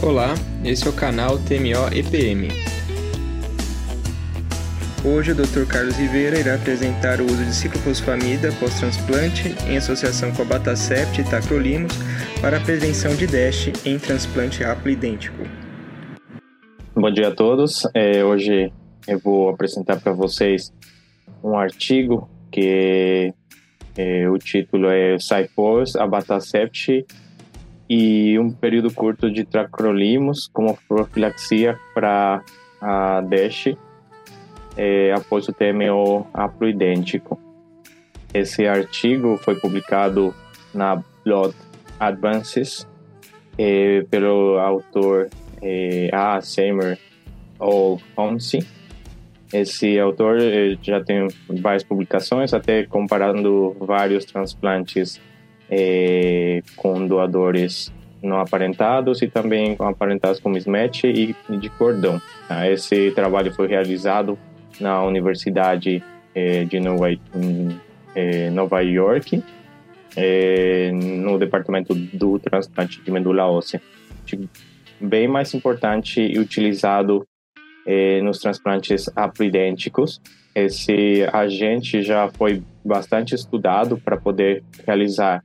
Olá, esse é o canal TMO EPM. Hoje o Dr. Carlos Ribeira irá apresentar o uso de ciclofosfamida pós-transplante em associação com a Batacept e tacrolimus para a prevenção de DESH em transplante rápido idêntico. Bom dia a todos. É, hoje eu vou apresentar para vocês um artigo que é, o título é Cypos, Abatacept e um período curto de tracrolimus como profilaxia para a DESH é, após o TMO haploidêntico. Esse artigo foi publicado na Blood Advances é, pelo autor é, A. Seymour ou Homsey. Esse autor é, já tem várias publicações, até comparando vários transplantes é, com doadores não aparentados e também com aparentados com mismatch e de cordão. Ah, esse trabalho foi realizado na Universidade é, de Nova, é, Nova York, no departamento do transplante de medula óssea. Bem mais importante e utilizado nos transplantes haploidênticos. Esse agente já foi bastante estudado para poder realizar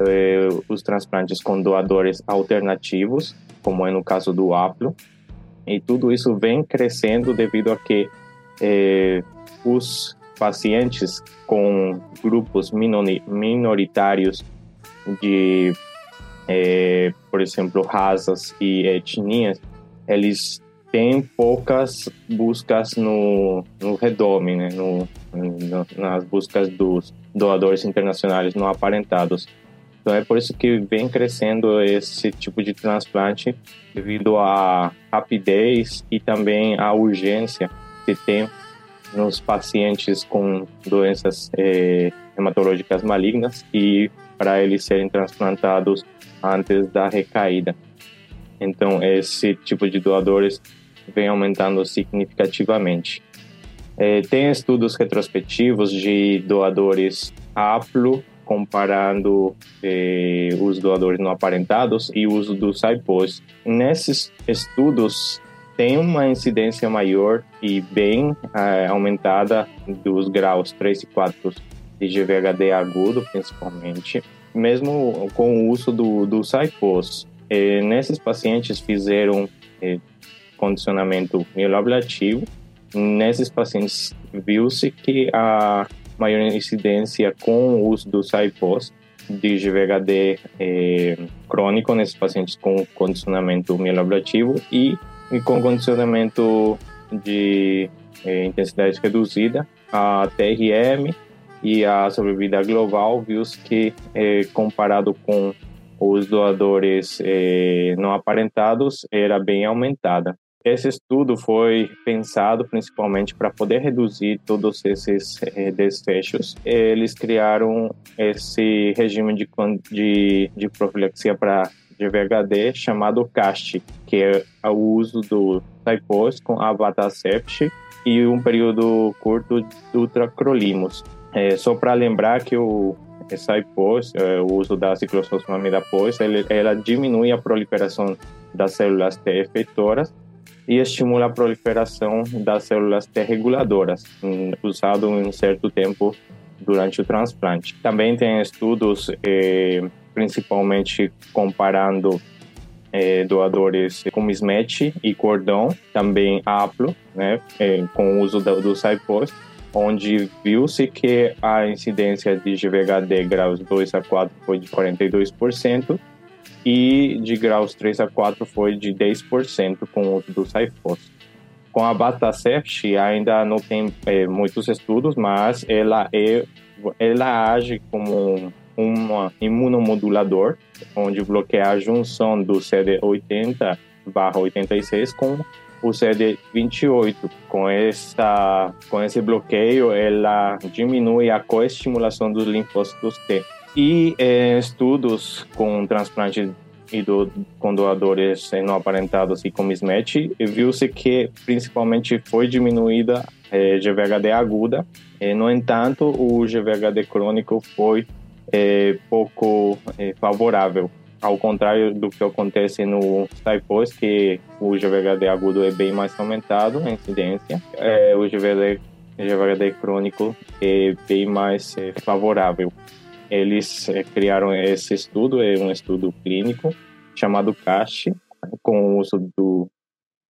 eh, os transplantes com doadores alternativos, como é no caso do Aplo, e tudo isso vem crescendo devido a que eh, os pacientes com grupos minoritários de, eh, por exemplo, raças e etnias, eles têm poucas buscas no, no redome, né? no, no, nas buscas dos doadores internacionais não aparentados. Então é por isso que vem crescendo esse tipo de transplante devido à rapidez e também à urgência que tem nos pacientes com doenças eh, hematológicas malignas e para eles serem transplantados antes da recaída. Então esse tipo de doadores vem aumentando significativamente. Eh, tem estudos retrospectivos de doadores haplo comparando eh, os doadores não aparentados e o uso do SIPOS. Nesses estudos, tem uma incidência maior e bem eh, aumentada dos graus 3 e 4 de GVHD agudo, principalmente, mesmo com o uso do, do SIPOS. Eh, nesses pacientes fizeram eh, condicionamento mieloablativo. Nesses pacientes viu-se que a maior incidência com o uso do SAIPOS de GVHD é, crônico nesses pacientes com condicionamento mieloablativo e, e com condicionamento de é, intensidade reduzida, a TRM e a sobrevida global, viu-se que é, comparado com os doadores não aparentados era bem aumentada. Esse estudo foi pensado principalmente para poder reduzir todos esses eh, desfechos. Eles criaram esse regime de, de, de profilaxia para GVHD chamado CAST, que é o uso do Typos com Avatacept e um período curto do Tracrolimus. É, só para lembrar que o SIPOS, é, o uso da ciclofosfamida POS, ela diminui a proliferação das células T efeitoras e estimula a proliferação das células T reguladoras, usado em um certo tempo durante o transplante. Também tem estudos, eh, principalmente comparando eh, doadores com mismatch e cordão, também aplo, né, eh, com o uso do, do onde viu-se que a incidência de GVHD graus 2 a 4 foi de 42%, e de graus 3 a 4 foi de 10% com o uso do Cyphos. Com a Bataceft ainda não tem é, muitos estudos, mas ela, é, ela age como um imunomodulador, onde bloqueia a junção do CD80 barra 86 com o CD28. Com, essa, com esse bloqueio, ela diminui a coestimulação dos linfócitos T. E é, estudos com transplante e do, com doadores não aparentados e com mismatch, viu-se que principalmente foi diminuída é, GVHD aguda. E, no entanto, o GVHD crônico foi é, pouco é, favorável ao contrário do que acontece no typos, que o GVHD agudo é bem mais aumentado a incidência, é, o GVHD, GVHD crônico é bem mais é, favorável. Eles é, criaram esse estudo, é um estudo clínico chamado CASH, com o uso do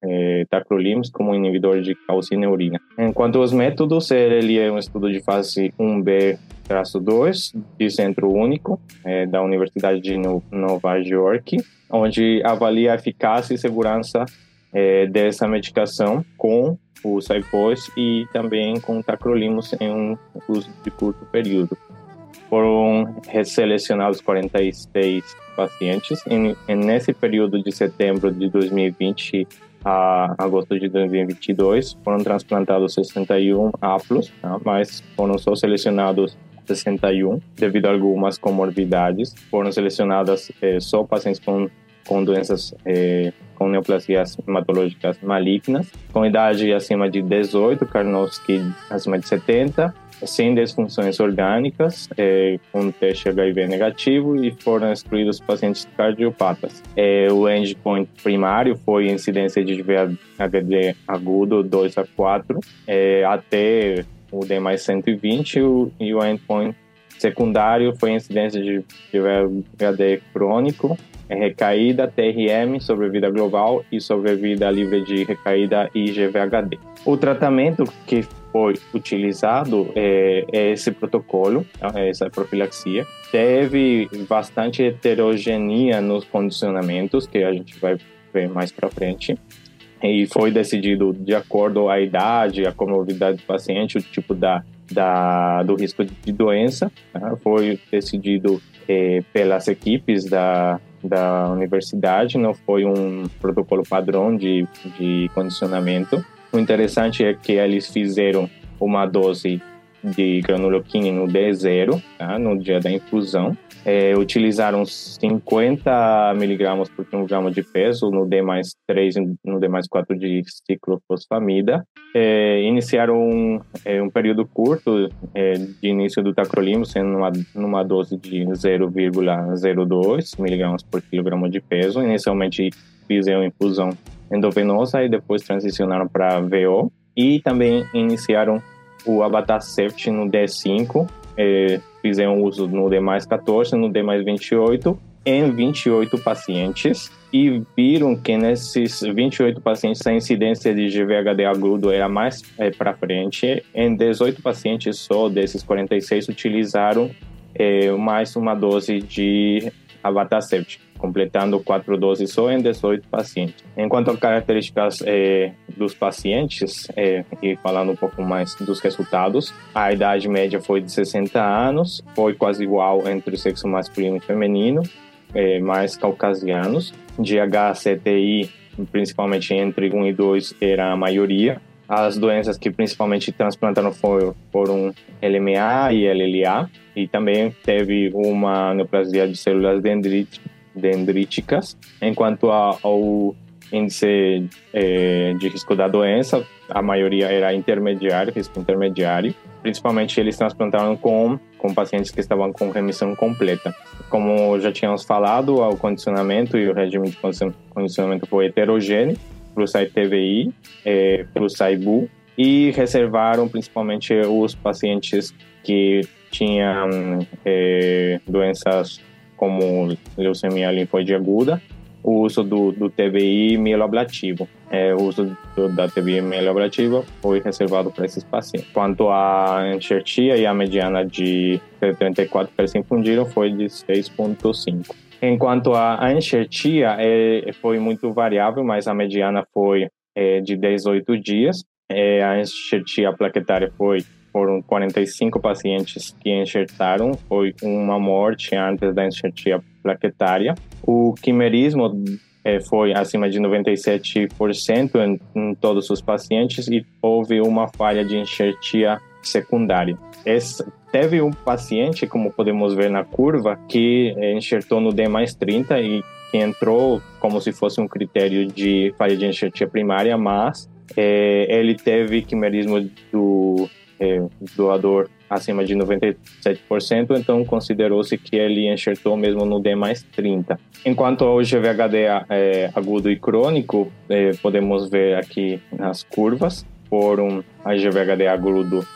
é, tacrolimus como inibidor de calcineurina. Enquanto os métodos, ele é um estudo de fase 1B traço 2 de centro único é, da Universidade de Nova York, onde avalia a eficácia e segurança é, dessa medicação com o Cypos e também com o tacrolimus em um uso de curto período. Foram selecionados 46 pacientes e, e nesse período de setembro de 2020 a agosto de 2022 foram transplantados 61 aplos, tá? mas foram só selecionados 61 devido a algumas comorbidades. Foram selecionadas eh, só pacientes com, com doenças eh, com neoplasias hematológicas malignas, com idade acima de 18, Karnowski acima de 70, sem disfunções orgânicas, é, com teste HIV negativo e foram excluídos pacientes cardiopatas. É, o endpoint primário foi incidência de VHD agudo 2 a 4, é, até o D mais 120 o, e o endpoint secundário foi incidência de VHD crônico, é, recaída, TRM, sobrevida global e sobrevida livre de recaída e GVHD. O tratamento que foi utilizado é, é esse protocolo, é essa profilaxia. Teve bastante heterogeneia nos condicionamentos, que a gente vai ver mais para frente. E foi decidido de acordo à idade, a comorbidade do paciente, o tipo da, da, do risco de doença. Tá? Foi decidido é, pelas equipes da, da universidade, não foi um protocolo padrão de, de condicionamento. O interessante é que eles fizeram uma dose de granuloquine no D0, tá? no dia da infusão. É, utilizaram 50 miligramas por quilograma de peso no D mais 3 no D mais 4 de ciclofosfamida. É, iniciaram um, é, um, período curto é, de início do tacrolimus, sendo numa, numa dose de 0,02 miligramas por quilograma de peso. Inicialmente fizeram infusão endovenosa e depois transicionaram para VO e também iniciaram o Abatacept no D5, é, fizeram uso no D mais 14, no D mais 28 em 28 pacientes. E viram que nesses 28 pacientes a incidência de GVHD agudo era mais é, para frente. Em 18 pacientes só desses 46 utilizaram é, mais uma dose de Abatacept completando quatro doses só em 18 pacientes. Enquanto a características eh, dos pacientes, eh, e falando um pouco mais dos resultados, a idade média foi de 60 anos, foi quase igual entre o sexo masculino e feminino, eh, mais caucasianos. GHCTI, principalmente entre 1 e 2, era a maioria. As doenças que principalmente transplantaram foram, foram LMA e LLA, e também teve uma neoplasia de células dendríticas dendríticas, enquanto ao índice é, de risco da doença, a maioria era intermediário, risco intermediário. Principalmente eles transplantaram com, com pacientes que estavam com remissão completa. Como já tínhamos falado, o condicionamento e o regime de condicionamento foi heterogêneo para o SAI-TVI, é, para e reservaram principalmente os pacientes que tinham é, doenças como leucemia linfóide aguda, o uso do, do TBI mieloablativo. É, o uso do, da TBI mieloablativa foi reservado para esses pacientes. Quanto à enxertia e a mediana de 34 que eles infundiram foi de 6,5. Enquanto a enxertia é, foi muito variável, mas a mediana foi é, de 18 dias. É, a enxertia plaquetária foi foram 45 pacientes que enxertaram, foi uma morte antes da enxertia plaquetária. O quimerismo é, foi acima de 97% em, em, todos os pacientes e houve uma falha de enxertia secundária. Teve um paciente, como podemos ver na curva, que enxertou no D mais 30 e que entrou como se fosse um critério de falha de enxertia primária, mas é, ele teve quimerismo do é, doador acima de 97%, então considerou-se que ele enxertou mesmo no D mais 30. Enquanto ao GVHD é, agudo e crônico, é, podemos ver aqui nas curvas, foram a GVHD agudo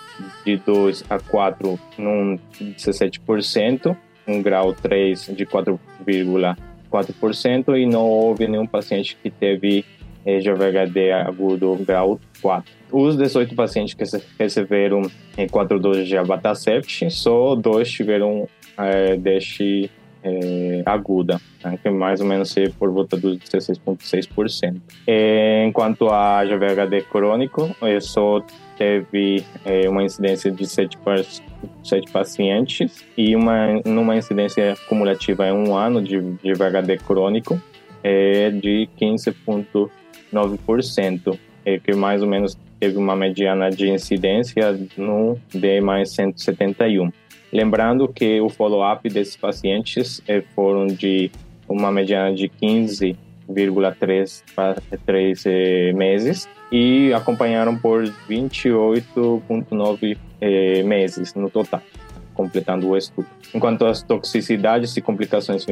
de 2 a 4 num 17%, um grau 3 de 4,4% e não houve nenhum paciente que teve é, GVHD agudo grau 4. Os 18 pacientes que receberam em 4 doses de abatacept, só dois tiveram é, deste é, aguda, né, que mais ou menos é por volta dos 16,6%. É, enquanto a GVHD crônico, é, só teve é, uma incidência de 7, 7 pacientes e uma, numa incidência cumulativa em um ano de, de VHD crônico é de 15,9%, é, que mais ou menos teve uma mediana de incidência no D mais 171. Lembrando que o follow-up desses pacientes eh, foram de uma mediana de 15,3 para 3 eh, meses e acompanharam por 28,9 eh, meses no total completando o estudo. Enquanto às toxicidades e complicações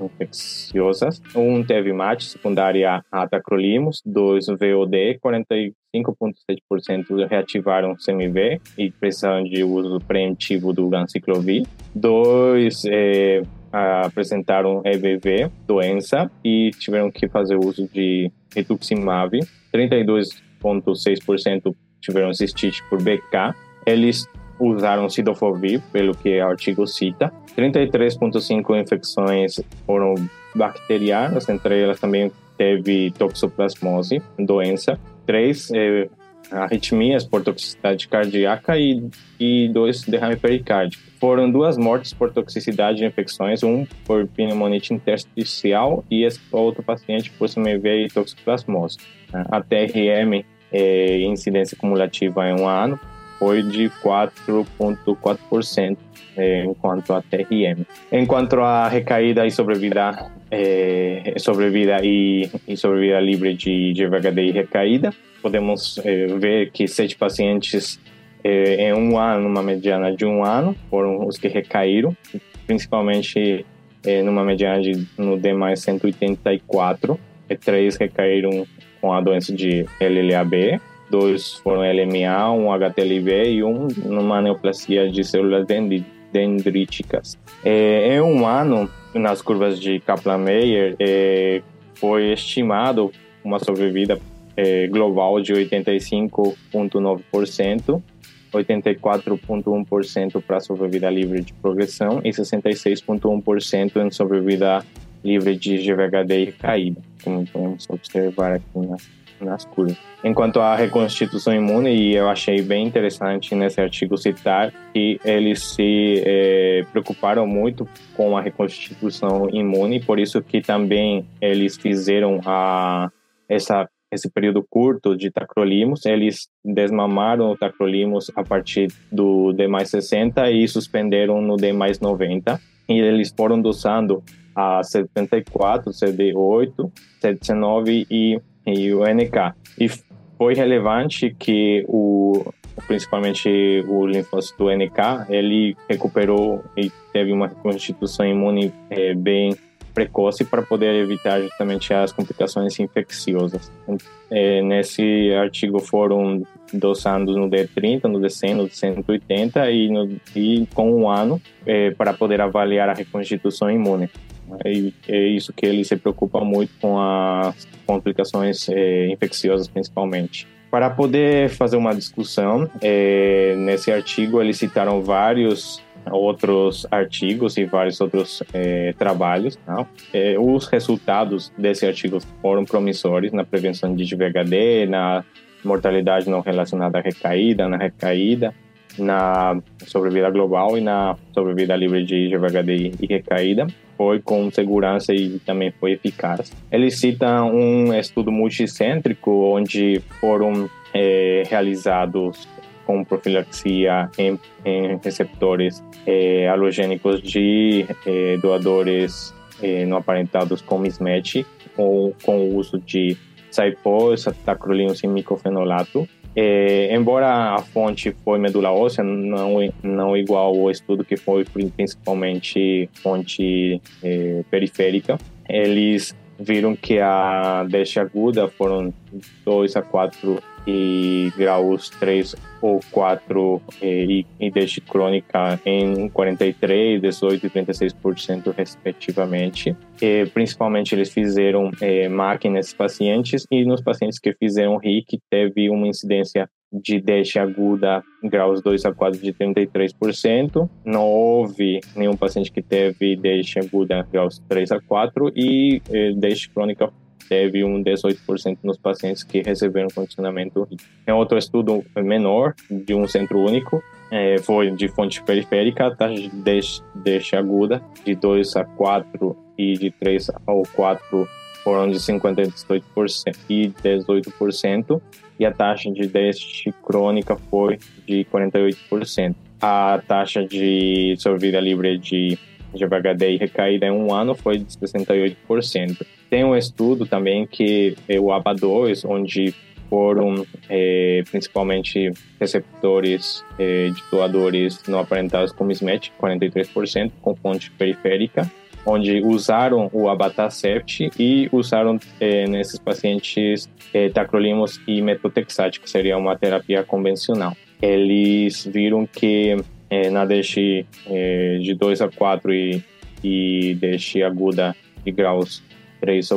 infecciosas, um teve MAT secundária a tacrolimus, dois VOD, 45,7% reativaram CMV e precisaram de uso preemptivo do ganciclovir, dois é, apresentaram EBV, doença, e tiveram que fazer uso de rituximab, 32,6% tiveram cistite por BK, eles usaram cidofovir, pelo que o artigo cita. 33,5 infecções foram bacterianas, entre elas também teve toxoplasmose, doença. Três eh, arritmias por toxicidade cardíaca e, e dois derrame pericárdico. Foram duas mortes por toxicidade de infecções, um por pneumonite intersticial e esse outro paciente por CMV e toxoplasmose. A TRM, eh, incidência cumulativa em um ano, foi de 4,4% é, enquanto a TRM. Enquanto a recaída e sobrevida, é, sobrevida e, e sobrevida livre de, de VHD e recaída, podemos é, ver que sete pacientes é, em um ano, numa mediana de um ano, foram os que recaíram, principalmente é, numa mediana de no D mais 184, e três recaíram com a doença de LLAB, dois foram LMA, um HTLV e um numa neoplasia de células dendríticas. É, em um ano, nas curvas de Kaplan-Meier, é, foi estimado uma sobrevida é, global de 85,9%, 84,1% para sobrevida livre de progressão e 66,1% em sobrevida livre de GVHD e caída, como podemos observar aqui nas nas curas. Enquanto à reconstituição imune, e eu achei bem interessante nesse artigo citar que eles se é, preocuparam muito com a reconstituição imune, por isso que também eles fizeram a, essa esse período curto de tacrolimus, eles desmamaram o tacrolimus a partir do D mais 60 e suspenderam no D mais 90. E eles foram dosando a 74, CD8, CD19 e e o NK. E foi relevante que o principalmente o linfócito NK, ele recuperou e teve uma constituição imune é, bem precoce para poder evitar justamente as complicações infecciosas. É, nesse artigo foram dosando no D30, no D100, no D180 e, no, e com um ano é, para poder avaliar a reconstituição imune. É, é isso que ele se preocupa muito com as complicações é, infecciosas, principalmente. Para poder fazer uma discussão, é, nesse artigo eles citaram vários outros artigos e vários outros é, trabalhos. É, os resultados desse artigo foram promissores na prevenção de GVHD, na mortalidade não relacionada à recaída, na recaída, na sobrevida global e na sobrevida livre de GVHD e recaída foi com segurança e também foi eficaz. Ele cita um estudo multicêntrico onde foram é, realizados com profilaxia em, em receptores é, halogênicos de é, doadores é, não aparentados com mismatch, com, com o uso de Saipos, tacrolimus e micofenolato. É, embora a fonte foi medula óssea, não, não igual ao estudo que foi principalmente fonte é, periférica, eles viram que a deixa aguda foram 2 a 4 e graus 3 ou 4 e, e deixa crônica em 43, 18 e 36% respectivamente. E, principalmente eles fizeram é, máquinas pacientes e nos pacientes que fizeram RIC teve uma incidência de deixa aguda graus 2 a 4 de 33%. Não houve nenhum paciente que teve deixa aguda graus 3 a 4 e eh, deixa crônica teve um 18% nos pacientes que receberam condicionamento Tem outro estudo menor, de um centro único, é, foi de fonte periférica, a taxa de deixa aguda de 2 a 4 e de 3 a 4 foram de 58% e 18%, e a taxa de deixa crônica foi de 48%. A taxa de sobrevida livre de GVHD e recaída em um ano foi de 68%. Tem um estudo também que é o ABA2, onde foram é, principalmente receptores é, de doadores não aparentados com mismatch, 43%, com fonte periférica, onde usaram o abatacept e usaram é, nesses pacientes tacrolimus e metotrexate, que seria uma terapia convencional. Eles viram que na DX de 2 a 4 e, e DX aguda de graus 3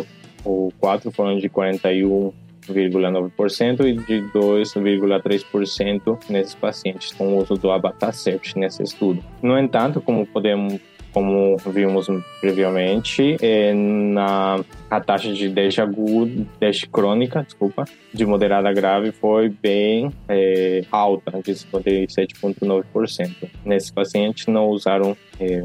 ou 4 foram de 41,9% e de 2,3% nesses pacientes com o uso do abatacept nesse estudo. No entanto, como podemos como vimos previamente, é, na a taxa de deixa aguda, deixa crônica, desculpa, de moderada a grave foi bem é, alta, de 57,9%. Nesses pacientes não usaram é,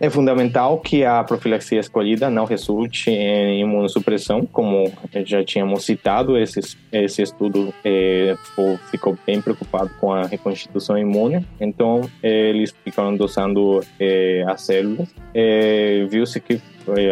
É fundamental que a profilaxia escolhida não resulte em imunossupressão, como já tínhamos citado, esse, esse estudo é, ficou bem preocupado com a reconstituição imune, então eles ficaram dosando é, as células. É, viu-se que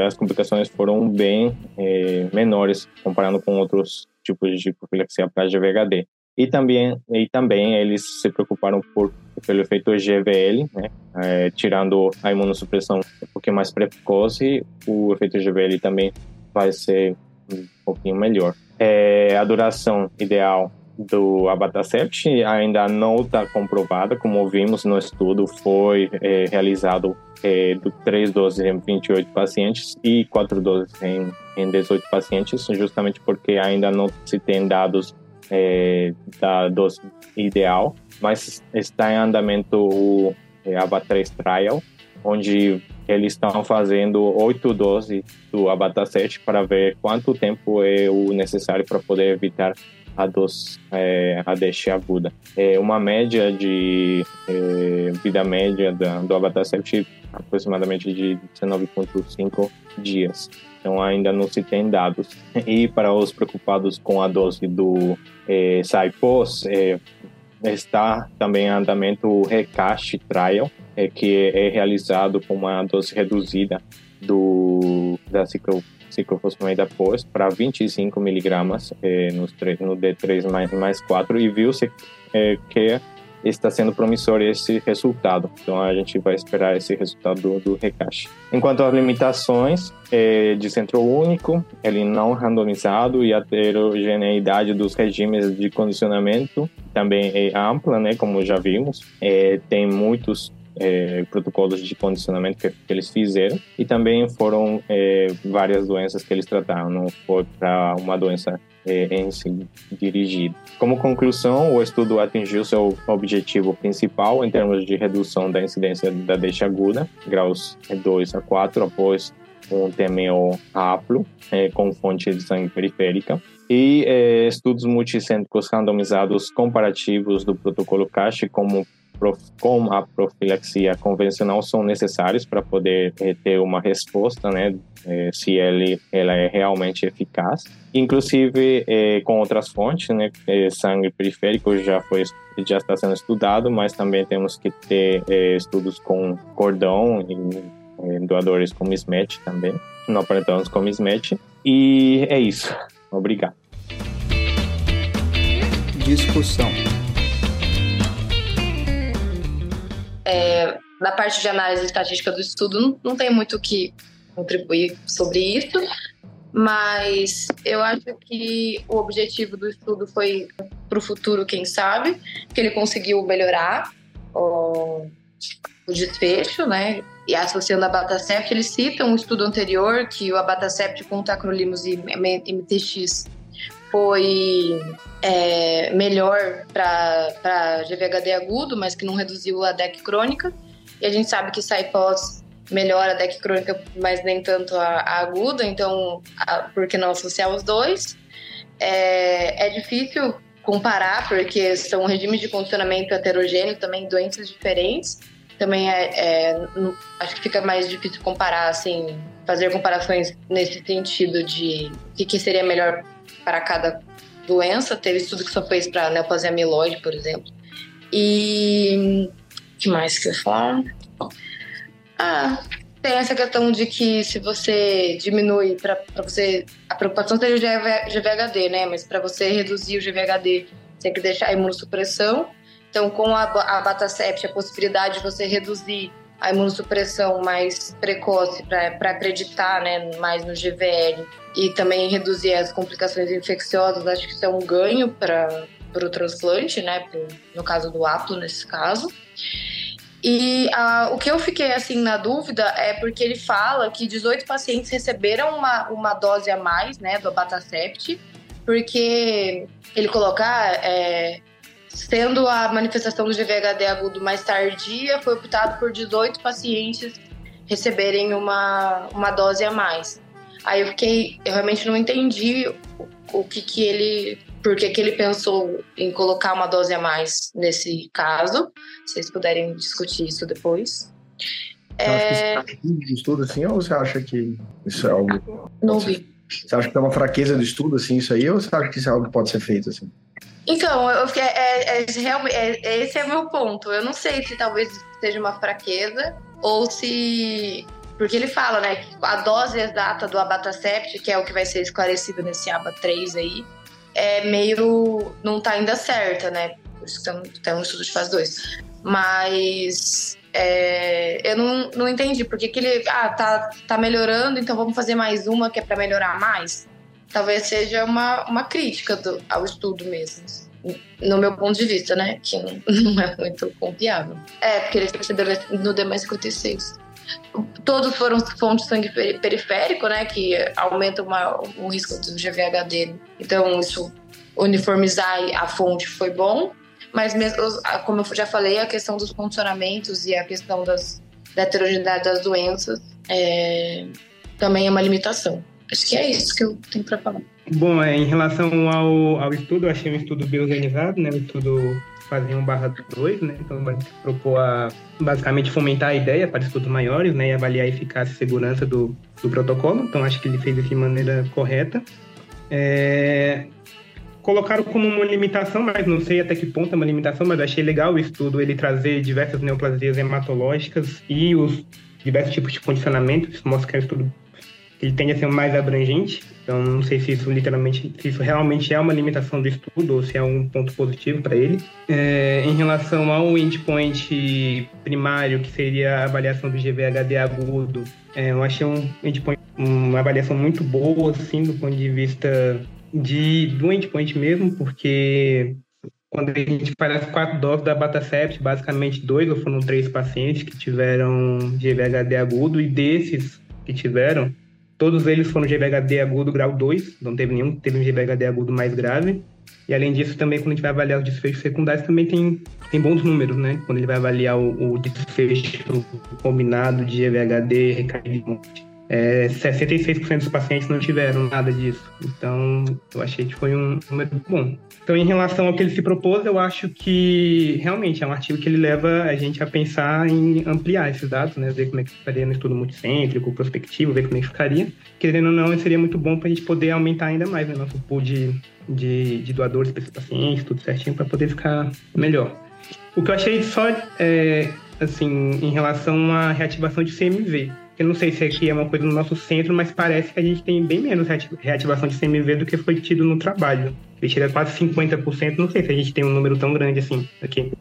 as complicações foram bem é, menores comparando com outros tipos de profilaxia para GVHD. E também, e também eles se preocuparam por, pelo efeito GVL, né? É, tirando a imunossupressão um pouquinho mais precoce, o efeito GVL também vai ser um pouquinho melhor. É, a duração ideal do abatacept ainda não está comprovada, como vimos no estudo, foi é, realizado é, do 3 doses em 28 pacientes e 4 doses em, em 18 pacientes, justamente porque ainda não se tem dados é, da dose ideal, mas está em andamento o é, ABA3 Trial, onde eles estão fazendo oito doses do abatacept para ver quanto tempo é o necessário para poder evitar a dose é, a aguda. É uma média de é, vida média da, do abatacept aproximadamente de 19,5 dias. Então ainda não se tem dados. E para os preocupados com a dose do é, SAIPOS, é, está também em andamento o RECAST Trial, é, que é realizado com uma dose reduzida do, da ciclo, ciclofosfamida POS para 25 miligramas é, no, no D3 mais, mais 4 e viu-se é, que está sendo promissor esse resultado. Então a gente vai esperar esse resultado do, do recaixe. Enquanto às limitações é, de centro único, ele não randomizado e a heterogeneidade dos regimes de condicionamento também é ampla, né? Como já vimos, é, tem muitos é, protocolos de condicionamento que, que, eles fizeram e também foram é, várias doenças que eles trataram, não foi para uma doença é, em si dirigido. Como conclusão, o estudo atingiu seu objetivo principal em termos de redução da incidência da deixa aguda, graus 2 a 4, após um TMO aplo é, com fonte de sangue periférica e é, estudos multicêntricos randomizados comparativos do protocolo CASH como com a profilaxia convencional são necessários para poder é, ter uma resposta, né, é, se ele, ela é realmente eficaz. Inclusive é, com outras fontes, né, sangue periférico já foi já está sendo estudado, mas também temos que ter estudos com cordão e doadores com mismatch também, não aparentamos com mismatch. E é isso. Obrigado. discussão. É, na parte de análise estatística do estudo, não, tem muito o que contribuir sobre isso, mas eu acho que o objetivo do estudo foi para o futuro, quem sabe, que ele conseguiu melhorar o, o desfecho, né? E associando a Batacept, ele cita um estudo anterior que o Abatacept com tacrolimus e MTX foi é, melhor para GVHD agudo, mas que não reduziu a DEC crônica. E a gente sabe que SciPos melhora a DEC crônica, mas nem tanto a, a aguda, então a, por que não associar os dois? É, é difícil comparar, porque são regimes de condicionamento heterogêneo, também doenças diferentes. Também é, é, acho que fica mais difícil comparar, assim, fazer comparações nesse sentido de o que, que seria melhor para cada doença. Teve estudo que só fez para neoplasia amiloide, por exemplo. E o que mais que eu falar? Ah, tem essa questão de que se você diminui para você. A preocupação seria o GVHD, né? Mas para você reduzir o GVHD, tem que deixar a imunossupressão. Então, com a, a Batacept, a possibilidade de você reduzir a imunossupressão mais precoce para acreditar né, mais no GVL e também reduzir as complicações infecciosas, acho que isso é um ganho para o transplante, né? Pro, no caso do apto, nesse caso. E o que eu fiquei assim na dúvida é porque ele fala que 18 pacientes receberam uma, uma dose a mais, né, do Abatacept, porque ele colocar, é, sendo a manifestação do GVHD agudo mais tardia, foi optado por 18 pacientes receberem uma, uma dose a mais. Aí eu fiquei, eu realmente não entendi o, o que que ele por que, que ele pensou em colocar uma dose a mais nesse caso. Se vocês puderem discutir isso depois. Você é... acha que isso é de estudo assim, ou você acha que isso é algo. Não vi. Você acha que é uma fraqueza do estudo, assim, isso aí, ou você acha que isso é algo que pode ser feito, assim? Então, eu fiquei, é, é, é, esse é o meu ponto. Eu não sei se talvez seja uma fraqueza ou se. Porque ele fala, né, que a dose exata do abatacept, que é o que vai ser esclarecido nesse aba 3 aí, é meio. não tá ainda certa, né? Por isso que tem um estudo de fase 2. Mas é, eu não, não entendi por que, que ele. Ah, tá, tá melhorando, então vamos fazer mais uma que é para melhorar mais. Talvez seja uma, uma crítica do, ao estudo mesmo. No meu ponto de vista, né? Que não, não é muito confiável. É, porque eles perceberam no D 56 todos foram fontes de sangue periférico, né, que aumentam o risco do GVHD. Então, isso uniformizar a fonte foi bom, mas mesmo, como eu já falei, a questão dos condicionamentos e a questão das, da heterogeneidade das doenças é, também é uma limitação. Acho que é isso que eu tenho para falar. Bom, é, em relação ao, ao estudo, eu achei um estudo bem organizado, né? Um estudo fazer um barra 2, né? Então vai propor a, basicamente fomentar a ideia para estudos maiores, né? E avaliar a eficácia e segurança do, do protocolo. Então acho que ele fez isso de maneira correta. É, colocaram como uma limitação, mas não sei até que ponto é uma limitação, mas achei legal o estudo ele trazer diversas neoplasias hematológicas e os diversos tipos de condicionamento. Isso mostra que é um estudo ele tende a ser mais abrangente. Então, não sei se isso literalmente, se isso realmente é uma limitação do estudo ou se é um ponto positivo para ele. É, em relação ao endpoint primário, que seria a avaliação do GVHD agudo, é, eu achei um endpoint, uma avaliação muito boa, assim, do ponto de vista de, do endpoint mesmo, porque quando a gente faz quatro doses da Batacept, basicamente dois ou foram três pacientes que tiveram GVHD agudo, e desses que tiveram, Todos eles foram GVHD agudo grau 2, não teve nenhum teve um GVHD agudo mais grave. E além disso, também quando a gente vai avaliar os desfechos secundários, também tem, tem bons números, né? Quando ele vai avaliar o, o desfecho combinado de GVHD recaído é, 66% dos pacientes não tiveram nada disso. Então, eu achei que foi um número bom. Então, em relação ao que ele se propôs, eu acho que realmente é um artigo que ele leva a gente a pensar em ampliar esses dados, né? Ver como é que ficaria no estudo multicêntrico, prospectivo, ver como é que ficaria. Querendo ou não, seria muito bom para a gente poder aumentar ainda mais o né, nosso pool de, de, de doadores para esses pacientes, tudo certinho, para poder ficar melhor. O que eu achei só, é, assim, em relação à reativação de CMV Eu não sei se aqui é uma coisa no nosso centro, mas parece que a gente tem bem menos reativação de CMV do que foi tido no trabalho. Ele tira quase 50%, não sei se a gente tem um número tão grande assim aqui.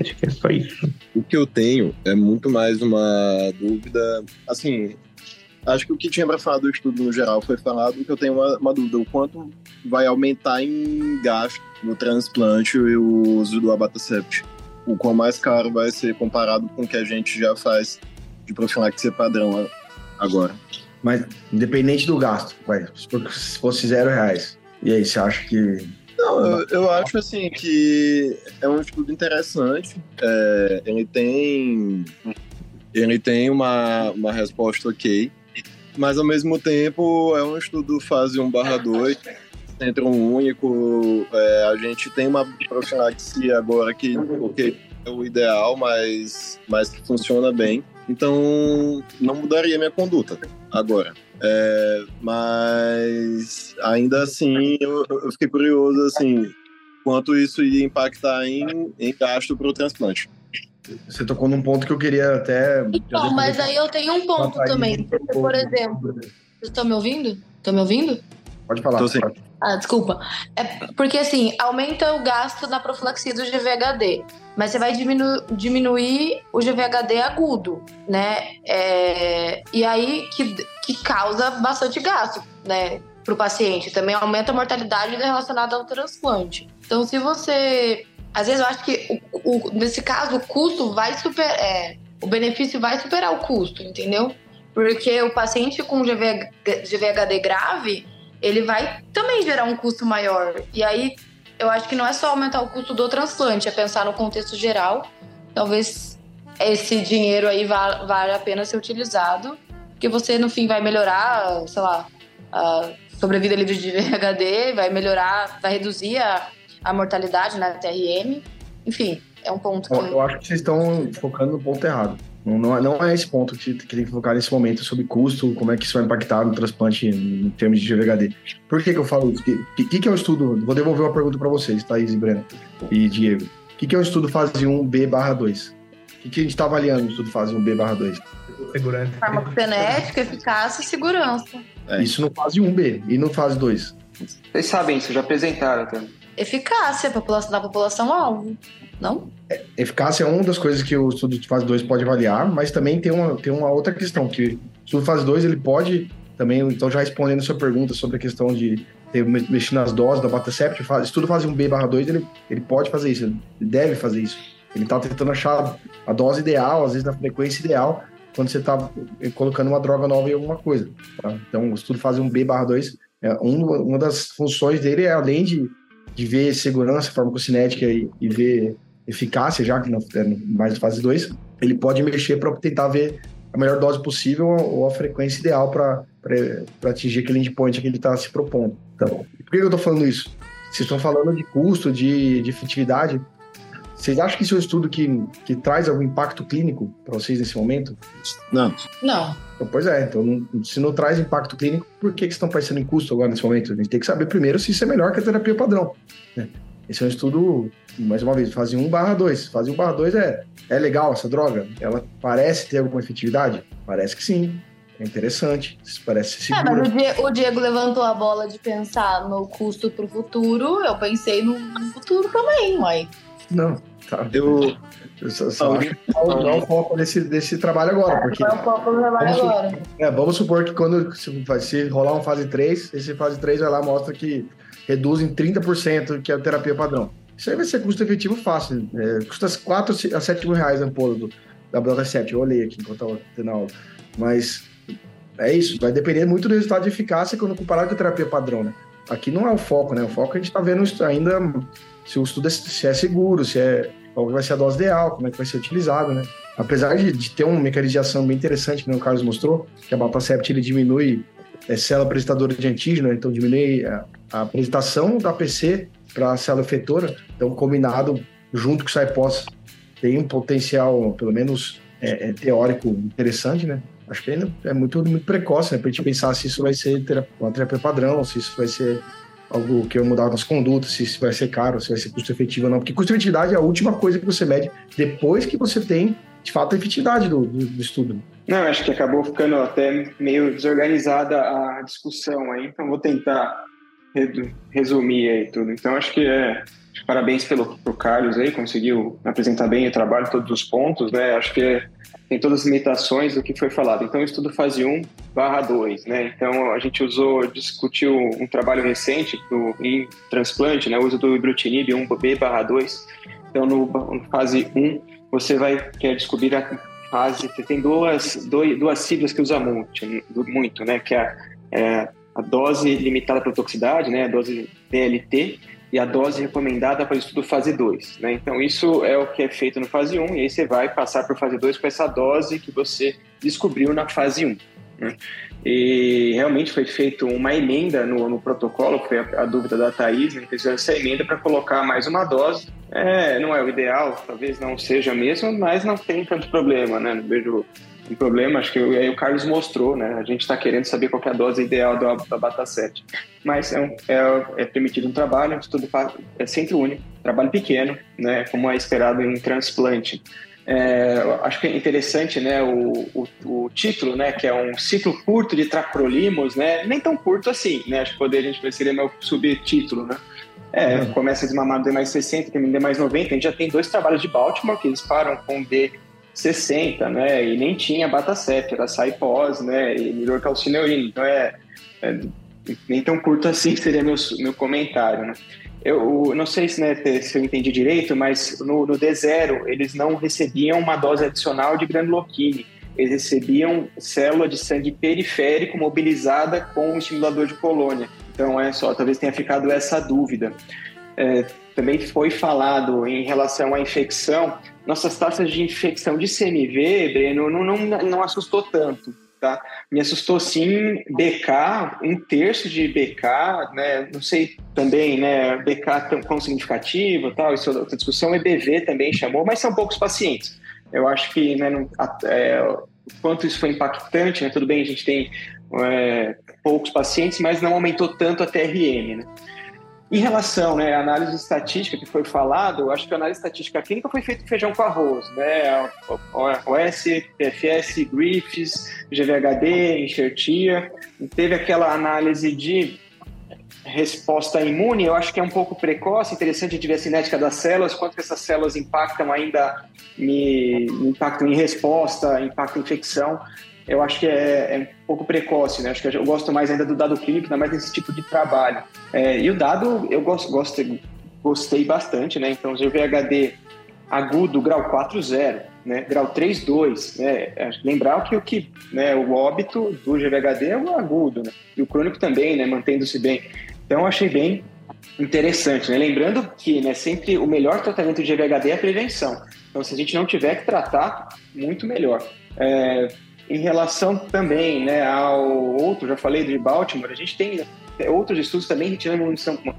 Acho que é só isso. O que eu tenho é muito mais uma dúvida. Assim, acho que o que tinha para falar do estudo no geral foi falado, que eu tenho uma, uma, dúvida: o quanto vai aumentar em gasto no transplante e o uso do abatacept? O quão mais caro vai ser comparado com o que a gente já faz de profilaxia padrão agora? Mas, independente do gasto, vai, se fosse zero reais, e aí, você acha que não, eu, eu, acho assim que é um estudo interessante. É, ele tem ele tem uma, uma resposta ok, mas ao mesmo tempo é um estudo fase 1 barra 2, centro único. É, a gente tem uma profilaxia agora que okay, é o ideal, mas, mas que funciona bem. Então não mudaria minha conduta agora. É, mas ainda assim eu, eu, fiquei curioso assim quanto isso ia impactar em, em gasto para o transplante. Você tocou num ponto que eu queria até. Então, mas aí eu tenho um ponto também. Por exemplo, vocês estão me ouvindo? Estão me ouvindo? Pode falar. Tô sim. Ah, desculpa. É porque assim, aumenta o gasto na profilaxia do GVHD, mas você vai diminu diminuir o GVHD agudo, né? É, e aí que, que causa bastante gasto, né? Para o paciente. Também aumenta a mortalidade relacionada ao transplante. Então, se você. Às vezes eu acho que o, o, nesse caso o custo vai superar. É, o benefício vai superar o custo, entendeu? Porque o paciente com GV, GVHD grave, ele vai também gerar um custo maior. E aí, eu acho que não é só aumentar o custo do transplante, é pensar no contexto geral. Talvez esse dinheiro aí vale a pena ser utilizado, porque você, no fim, vai melhorar, sei lá, a sobrevida livre de VHD, vai melhorar, vai reduzir a, a mortalidade na TRM. Enfim, é um ponto que... Eu acho que vocês estão focando no ponto errado. Não, não, é, não é esse ponto que, que tem que focar nesse momento sobre custo, como é que isso vai impactar no transplante em termos de GVHD. Por que, que eu falo isso? O que, que, que, é o estudo? Vou devolver uma pergunta para vocês, Thaís e Breno e Diego. O que, que é o estudo fase 1B barra 2? O que, que a gente está avaliando no estudo fase 1B barra 2? Segurança. Farmacogenética, eficácia e segurança. É. Isso no fase 1B e no fase 2? Vocês sabem isso, já apresentaram até. Eficácia população, da população-alvo, não? É, eficácia é uma das coisas que o estudo de fase 2 pode avaliar, mas também tem uma, tem uma outra questão, que o estudo de fase 2 ele pode também, então já respondendo a sua pergunta sobre a questão de ter, mexer nas doses da Batacept, estudo fase 1B barra 2, ele, ele pode fazer isso, ele deve fazer isso. Ele está tentando achar a dose ideal, às vezes na frequência ideal, quando você está colocando uma droga nova em alguma coisa. Tá? Então, o estudo fase 1B barra 2, é, um, uma das funções dele é, além de de ver segurança farmacocinética e, e ver eficácia, já que não é mais fase 2, ele pode mexer para tentar ver a melhor dose possível ou a frequência ideal para atingir aquele endpoint que ele está se propondo. Então, por que eu estou falando isso? Vocês estão falando de custo, de, de efetividade. Vocês acham que isso é um estudo que, que traz algum impacto clínico para vocês nesse momento? Não. Não. Então, pois é, então se não traz impacto clínico, por que, que estão pensando em custo agora nesse momento? A gente tem que saber primeiro se isso é melhor que a terapia padrão. Né? Esse é um estudo, mais uma vez, fase 1 barra 2. Fase 1 barra 2 é, é legal essa droga? Ela parece ter alguma efetividade? Parece que sim. É interessante, parece seguro. É, mas o Diego, o Diego, levantou a bola de pensar no custo para o futuro, eu pensei no futuro também, mãe. Não, tá. Eu, eu só, só acho que não é o foco desse, desse trabalho agora. Porque, é o foco do trabalho vamos, agora. É, vamos supor que quando se, vai se rolar uma fase 3, esse fase 3 vai lá mostra que reduz em 30% que é a terapia padrão. Isso aí vai ser custo efetivo fácil. É, custa 4 a 7 mil reais a ampola do, da WR7. Eu olhei aqui enquanto estava tendo aula. Mas é isso, vai depender muito do resultado de eficácia quando comparado com a terapia padrão, né? Aqui não é o foco, né? O foco a gente está vendo ainda se o estudo é, se é seguro, se é qual vai ser a dose ideal, como é que vai ser utilizado, né? Apesar de, de ter um mecanismo de ação bem interessante, que o Carlos mostrou, que a Baltacept ele diminui é, célula apresentadora de antígeno, né? então diminui a, a apresentação da PC para a célula efetora, então combinado junto com o SciPOS tem um potencial, pelo menos é, é, teórico, interessante, né? Acho que ainda é muito, muito precoce, né? Para a gente pensar se isso vai ser uma terapia padrão, se isso vai ser algo que vai mudar nas condutas, se vai ser caro, se vai ser custo efetivo ou não. Porque custo efetividade é a última coisa que você mede depois que você tem de fato, a efetividade do, do, do estudo. Não, acho que acabou ficando até meio desorganizada a discussão aí, então vou tentar resumir aí tudo. Então, acho que é. Parabéns pelo pro Carlos aí, conseguiu apresentar bem o trabalho, todos os pontos, né? Acho que tem todas as limitações do que foi falado. Então, estudo fase 1 barra 2, né? Então, a gente usou, discutiu um trabalho recente do, em transplante, né? O uso do ibrutinib 1B barra 2. Então, no, no fase 1, você vai quer descobrir a fase, tem duas, dois, duas siglas que usa muito, muito né? Que é, é a dose limitada para toxicidade, né, a dose DLT, e a dose recomendada para o estudo fase 2. Né? Então, isso é o que é feito no fase 1, um, e aí você vai passar para fase 2 com essa dose que você descobriu na fase 1. Um, né? E realmente foi feita uma emenda no, no protocolo, foi a, a, dúvida da Thais, né? fizeram essa emenda para colocar mais uma dose. É, não é o ideal, talvez não seja mesmo, mas não tem tanto problema, né? Não vejo um problema, acho que aí o Carlos mostrou, né? A gente está querendo saber qual é a dose ideal da, da Bata 7. Mas é, um, é, é, permitido um trabalho, estudo é centro único, trabalho pequeno, né? Como é esperado em transplante. É, acho que é interessante, né, o, o, o, título, né, que é um ciclo curto de tracrolimos, né, nem tão curto assim, né, acho que poder a gente seria meu subtítulo, né. É, uhum. começa de mamar D mais 60, tem D mais 90, a gente já tem dois trabalhos de Baltimore que eles param com D 60, né? E nem tinha Batacep, era Saipós, né? E melhor calcineurina. Então é, é, nem tão curto assim seria meu, meu comentário, né? Eu não sei se, né, se eu entendi direito, mas no, no D0 eles não recebiam uma dose adicional de granuloquine. Eles recebiam célula de sangue periférico mobilizada com o estimulador de colônia. Então é só, talvez tenha ficado essa dúvida. É, também foi falado em relação à infecção, nossas taxas de infecção de CMV, Breno, não, não, não assustou tanto. Tá? Me assustou sim BK, um terço de BK, né? Não sei também, né? BK tão, tão significativo, tal. Isso é outra discussão. EBV também chamou, mas são poucos pacientes. Eu acho que, né? Não, é, quanto isso foi impactante, né? Tudo bem, a gente tem é, poucos pacientes, mas não aumentou tanto a TRM, né? Em relação né, à análise estatística que foi falado, acho que a análise estatística clínica foi feita feijão com arroz, né? OS, PFS, Griffiths, GVHD, enxertia. Teve aquela análise de resposta imune, eu acho que é um pouco precoce, interessante de ver a cinética das células, quanto que essas células impactam ainda, me, me impactam em resposta, impactam em infecção eu acho que é, é, um pouco precoce, né? Acho que eu gosto mais ainda do dado clínico, ainda mais nesse tipo de trabalho. É, e o dado eu gosto, gosto, gostei bastante, né? Então, o VHD agudo, grau 4.0, né? Grau 3.2, né? É, lembrar que o que, né? O óbito do GVHD é o agudo, né? E o crônico também, né? Mantendo-se bem. Então, achei bem interessante, né? Lembrando que, né? Sempre o melhor tratamento de GVHD é a prevenção. Então, se a gente não tiver que tratar, muito melhor. É, em relação também né, ao outro, já falei de Baltimore, a gente tem é, outros estudos também retirando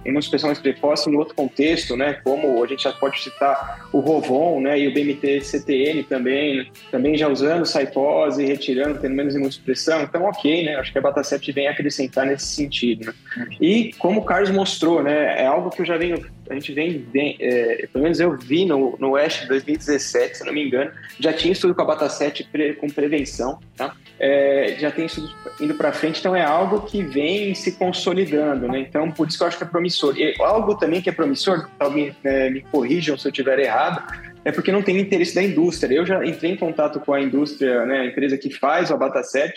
imunossupressão mais precoce em outro contexto, né? Como a gente já pode citar o Rovon, né? E o BMT-CTN também, né, também já usando saipose, retirando, tendo menos imunossupressão. Então, ok, né? Acho que a Batacept vem acrescentar nesse sentido, né? E como o Carlos mostrou, né? É algo que eu já venho, a gente vem, vem é, pelo menos eu vi no, no West 2017, se não me engano, já tinha estudo com a Batacept pre, com prevenção, tá? é, já tem estudos indo para frente, então é algo que vem se consolidando, né? Então, por isso que eu acho que é promissor. E algo também que é promissor, me, é, me corrijam se eu estiver errado, é porque não tem interesse da indústria. Eu já entrei em contato com a indústria, né, a empresa que faz o Abataset,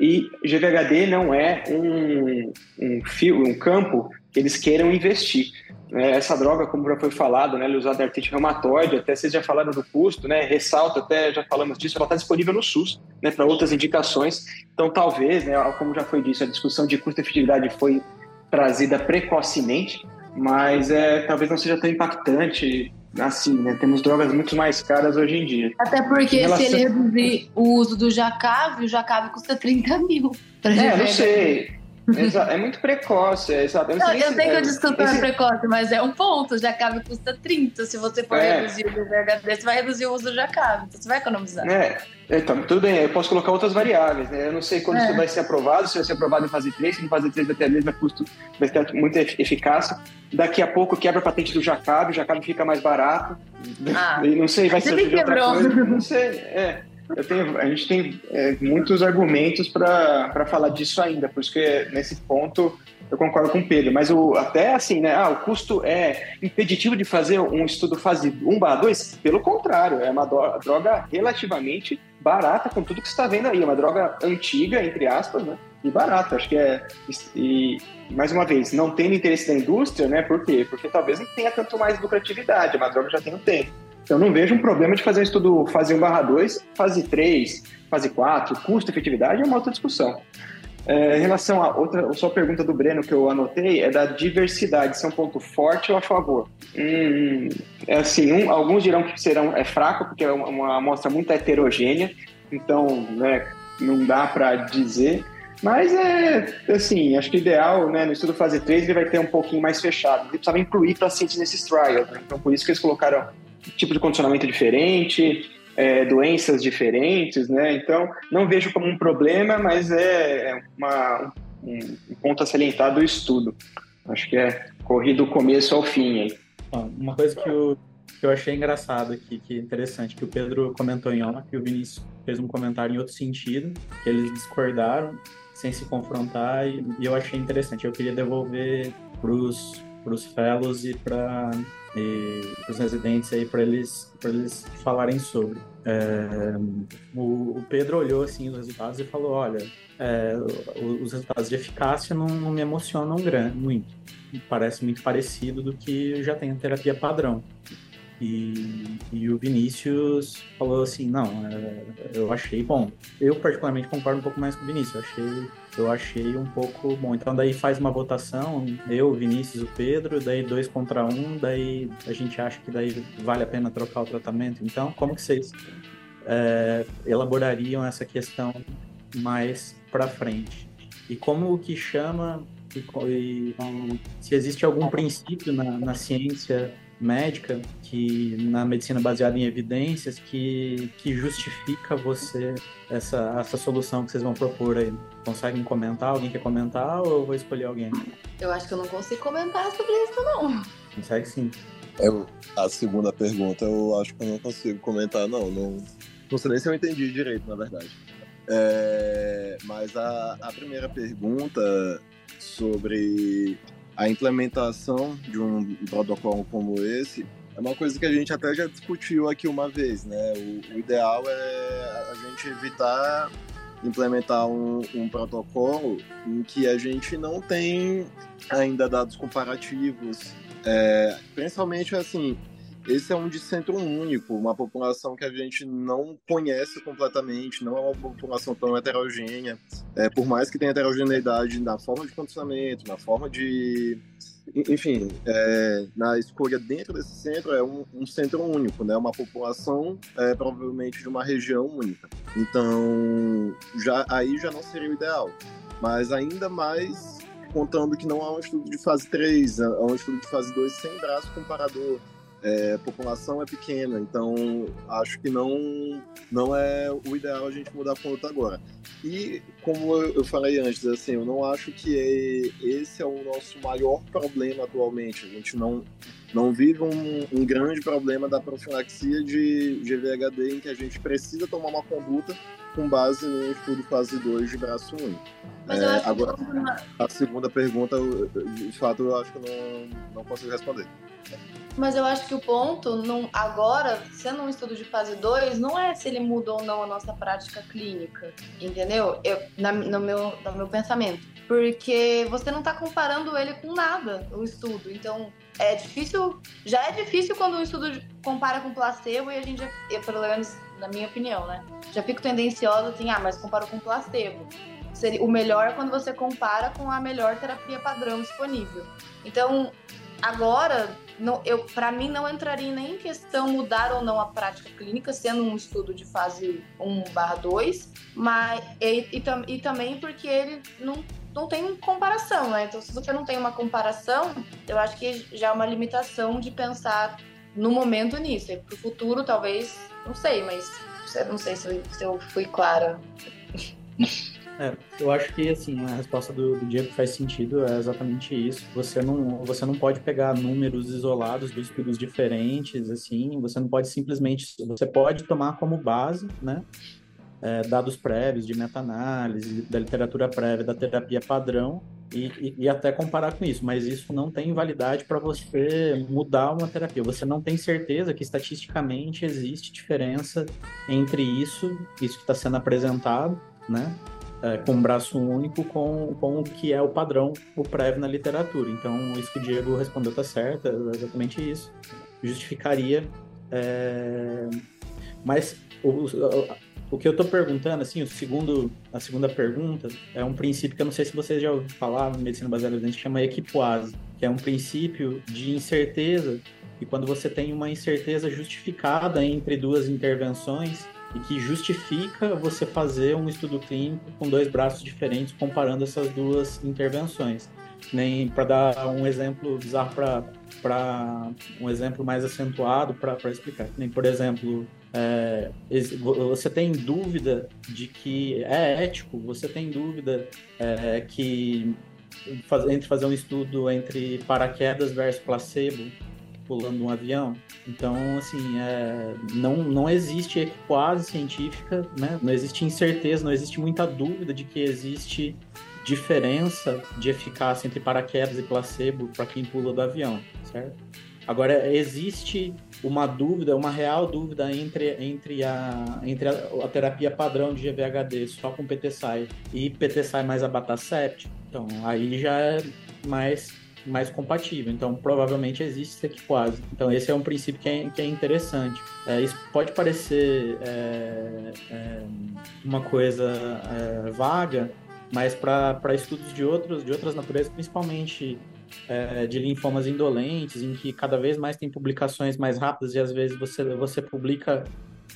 e GVHD não é um, um, fio, um campo que eles queiram investir. É, essa droga, como já foi falado, né, ela é usada em artrite reumatoide, até vocês já falaram do custo, né, ressalto, até já falamos disso, ela está disponível no SUS, né, para outras indicações. Então, talvez, né, como já foi dito, a discussão de custo-efetividade foi trazida precocemente, mas é, talvez não seja tão impactante assim, né? Temos drogas muito mais caras hoje em dia. Até porque relação... se ele reduzir o uso do Jacave, o Jacave custa 30 mil. É, não sei. É muito precoce, é, exato. Eu, não, eu sei que o discuto esse... é precoce, mas é um ponto. O Jacabe custa 30. Se você for é. reduzir o VHD, você vai reduzir o uso do Jacabe. Então você vai economizar. É. Então, tudo bem, eu posso colocar outras variáveis, né? Eu não sei quando é. isso vai ser aprovado, se vai ser aprovado em fase 3, se em fase 3 vai ter a mesma custo, vai ter muita eficácia. Daqui a pouco quebra a patente do Jacabe, o Jacabe fica mais barato. Ah. E não sei, vai ser outra coisa. Não sei, é. Tenho, a gente tem é, muitos argumentos para falar disso ainda, por isso que nesse ponto eu concordo com o Pedro, mas o, até assim, né? Ah, o custo é impeditivo de fazer um estudo fase 1 barra 2? Pelo contrário, é uma droga relativamente barata com tudo que está vendo aí. É uma droga antiga, entre aspas, né? E barata. Acho que é. E, mais uma vez, não tendo interesse da indústria, né? Por quê? Porque talvez não tenha tanto mais lucratividade, é uma droga já tem um tempo. Então, não vejo um problema de fazer um estudo fase 1 barra 2, fase 3, fase 4, custo, efetividade, é uma outra discussão. É, em relação a outra, a sua pergunta do Breno que eu anotei é da diversidade, se é um ponto forte ou a favor. Hum, é assim, um, alguns dirão que serão é fraco porque é uma amostra muito heterogênea, então, né, não dá para dizer. Mas é assim, acho que o ideal, né, no estudo fase 3 ele vai ter um pouquinho mais fechado. Ele precisava incluir pacientes nesses trials, né? então por isso que eles colocaram tipo de condicionamento diferente, é, doenças diferentes, né? Então, não vejo como um problema, mas é, é uma, um, ponto a salientar do estudo. Acho que é corrido do começo ao fim aí. Uma coisa que eu, que eu achei engraçado aqui, que é interessante, que o Pedro comentou em off, que o Vinícius fez um comentário em outro sentido, que eles discordaram sem se confrontar, e, e eu achei interessante. Eu queria devolver para os fellows e para os residentes aí para eles para eles falarem sobre. É, o, o, Pedro olhou assim os resultados e falou, olha, é, os resultados de eficácia não, não me emocionam grande, muito. Parece muito parecido do que já tem a terapia padrão. E, e o Vinícius falou assim, não, é, eu achei bom. Eu particularmente concordo um pouco mais com o Vinícius. Eu achei, eu achei um pouco bom. Então daí faz uma votação, eu, o Vinícius, o Pedro, daí dois contra um, daí a gente acha que daí vale a pena trocar o tratamento. Então, como que vocês é, elaborariam essa questão mais para frente? E como o que chama e, e, se existe algum princípio na, na ciência médica que na medicina baseada em evidências que, que justifica você essa, essa solução que vocês vão propor aí. Conseguem comentar? Alguém quer comentar ou eu vou escolher alguém? Eu acho que eu não consigo comentar sobre isso não. Consegue sim. Eu, a segunda pergunta eu acho que eu não consigo comentar não. Não, não sei nem se eu entendi direito, na verdade. É, mas a, a primeira pergunta sobre a implementação de um protocolo como esse é uma coisa que a gente até já discutiu aqui uma vez, né? O, o ideal é a gente evitar implementar um, um, protocolo em que a gente não tem ainda dados comparativos, é, principalmente assim, esse é um de centro único, uma população que a gente não conhece completamente, não é uma população tão heterogênea. É, por mais que tenha heterogeneidade na forma de condicionamento, na forma de. Enfim, é, na escolha dentro desse centro é um, um centro único, né? Uma população é, provavelmente de uma região única. Então, já, aí já não seria o ideal. Mas ainda mais contando que não há um estudo de fase 3, há um estudo de fase 2 sem braço comparador é, a população é pequena, então acho que não, não é o ideal a gente mudar a conduta agora. E como eu falei antes, assim, eu não acho que é, esse é o nosso maior problema atualmente. A gente não, não vive um, um grande problema da profilaxia de GVHD em que a gente precisa tomar uma conduta com base no estudo fase 2 de braço único. É, agora, que... a segunda pergunta, de fato, eu acho que não, não consigo responder. Mas eu acho que o ponto, não, agora, sendo um estudo de fase 2, não é se ele muda ou não a nossa prática clínica, entendeu? Eu, na, no, meu, no meu pensamento. Porque você não está comparando ele com nada, o estudo. Então, é difícil. Já é difícil quando o estudo compara com placebo e a gente, eu, pelo menos na minha opinião, né? Já fico tendenciosa assim, ah, mas comparo com placebo. Seria, o melhor é quando você compara com a melhor terapia padrão disponível. Então, agora não, eu para mim não entraria nem em questão mudar ou não a prática clínica, sendo um estudo de fase 1/2, mas e, e, e, também porque ele não não tem comparação, né? Então, se você não tem uma comparação, eu acho que já é uma limitação de pensar no momento nisso. E pro futuro, talvez, não sei, mas não sei se eu, se eu fui clara. É, eu acho que assim a resposta do, do Diego faz sentido, é exatamente isso. Você não, você não pode pegar números isolados de estudos diferentes, assim. Você não pode simplesmente, você pode tomar como base, né, é, dados prévios de meta-análise, da literatura prévia, da terapia padrão e, e, e, até comparar com isso, mas isso não tem validade para você mudar uma terapia. Você não tem certeza que estatisticamente existe diferença entre isso, isso que está sendo apresentado, né? É, com um braço único com, com o que é o padrão, o prévio na literatura. Então, isso que o Diego respondeu está certo, é exatamente isso. Justificaria. É... Mas o, o que eu estou perguntando, assim, o segundo, a segunda pergunta é um princípio que eu não sei se vocês já ouviram falar no medicina baseada em evidência, chama equipoase, que é um princípio de incerteza e quando você tem uma incerteza justificada entre duas intervenções e que justifica você fazer um estudo clínico com dois braços diferentes comparando essas duas intervenções. Nem para dar um exemplo bizarro para um exemplo mais acentuado para explicar. Nem por exemplo, é, você tem dúvida de que é ético, você tem dúvida é, que entre fazer um estudo entre paraquedas versus placebo pulando um avião. Então, assim, é, não, não existe quase científica, né? não existe incerteza, não existe muita dúvida de que existe diferença de eficácia entre paraquedas e placebo para quem pula do avião, certo? Agora, existe uma dúvida, uma real dúvida entre, entre, a, entre a, a terapia padrão de GVHD só com PTSI e PTSI mais abatacept. Então, aí já é mais, mais compatível. Então, provavelmente existe equiquase. Então, esse é um princípio que é, que é interessante. É, isso pode parecer é, é uma coisa é, vaga, mas para estudos de, outros, de outras naturezas, principalmente é, de linfomas indolentes, em que cada vez mais tem publicações mais rápidas e às vezes você, você publica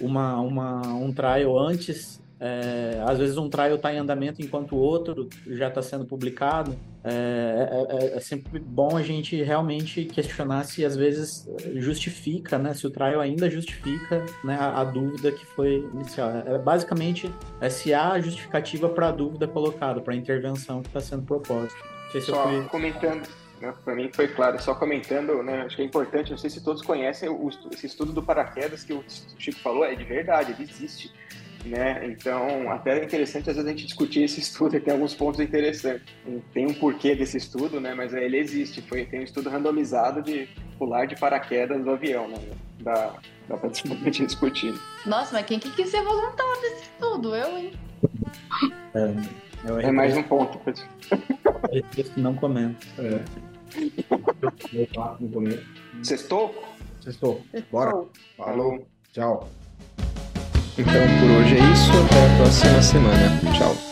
uma, uma, um trial antes, é, às vezes um trial está em andamento enquanto o outro já está sendo publicado. É, é, é, é, sempre bom a gente realmente questionar se às vezes justifica, né, se o trial ainda justifica né, a, a dúvida que foi inicial. É, basicamente, é se há justificativa para a dúvida colocada, para a intervenção que está sendo proposta. Só fui... comentando, né, para mim foi claro, só comentando, né, acho que é importante, não sei se todos conhecem o, esse estudo do paraquedas que o Chico falou, é de verdade, ele existe. Né? Então, até é interessante às vezes a gente discutir esse estudo, tem alguns pontos interessantes. Tem um porquê desse estudo, né? Mas ele existe. Foi, tem um estudo randomizado de pular de paraquedas do avião, né? Da, dá pra discutir. Nossa, mas quem que quis ser voluntário desse estudo? Eu, hein? É. Eu é mais um ponto. Esse não comenta. É. Sextou? Sextou. Bora. Falou. Tchau. Então por hoje é isso. Até a próxima semana. Tchau.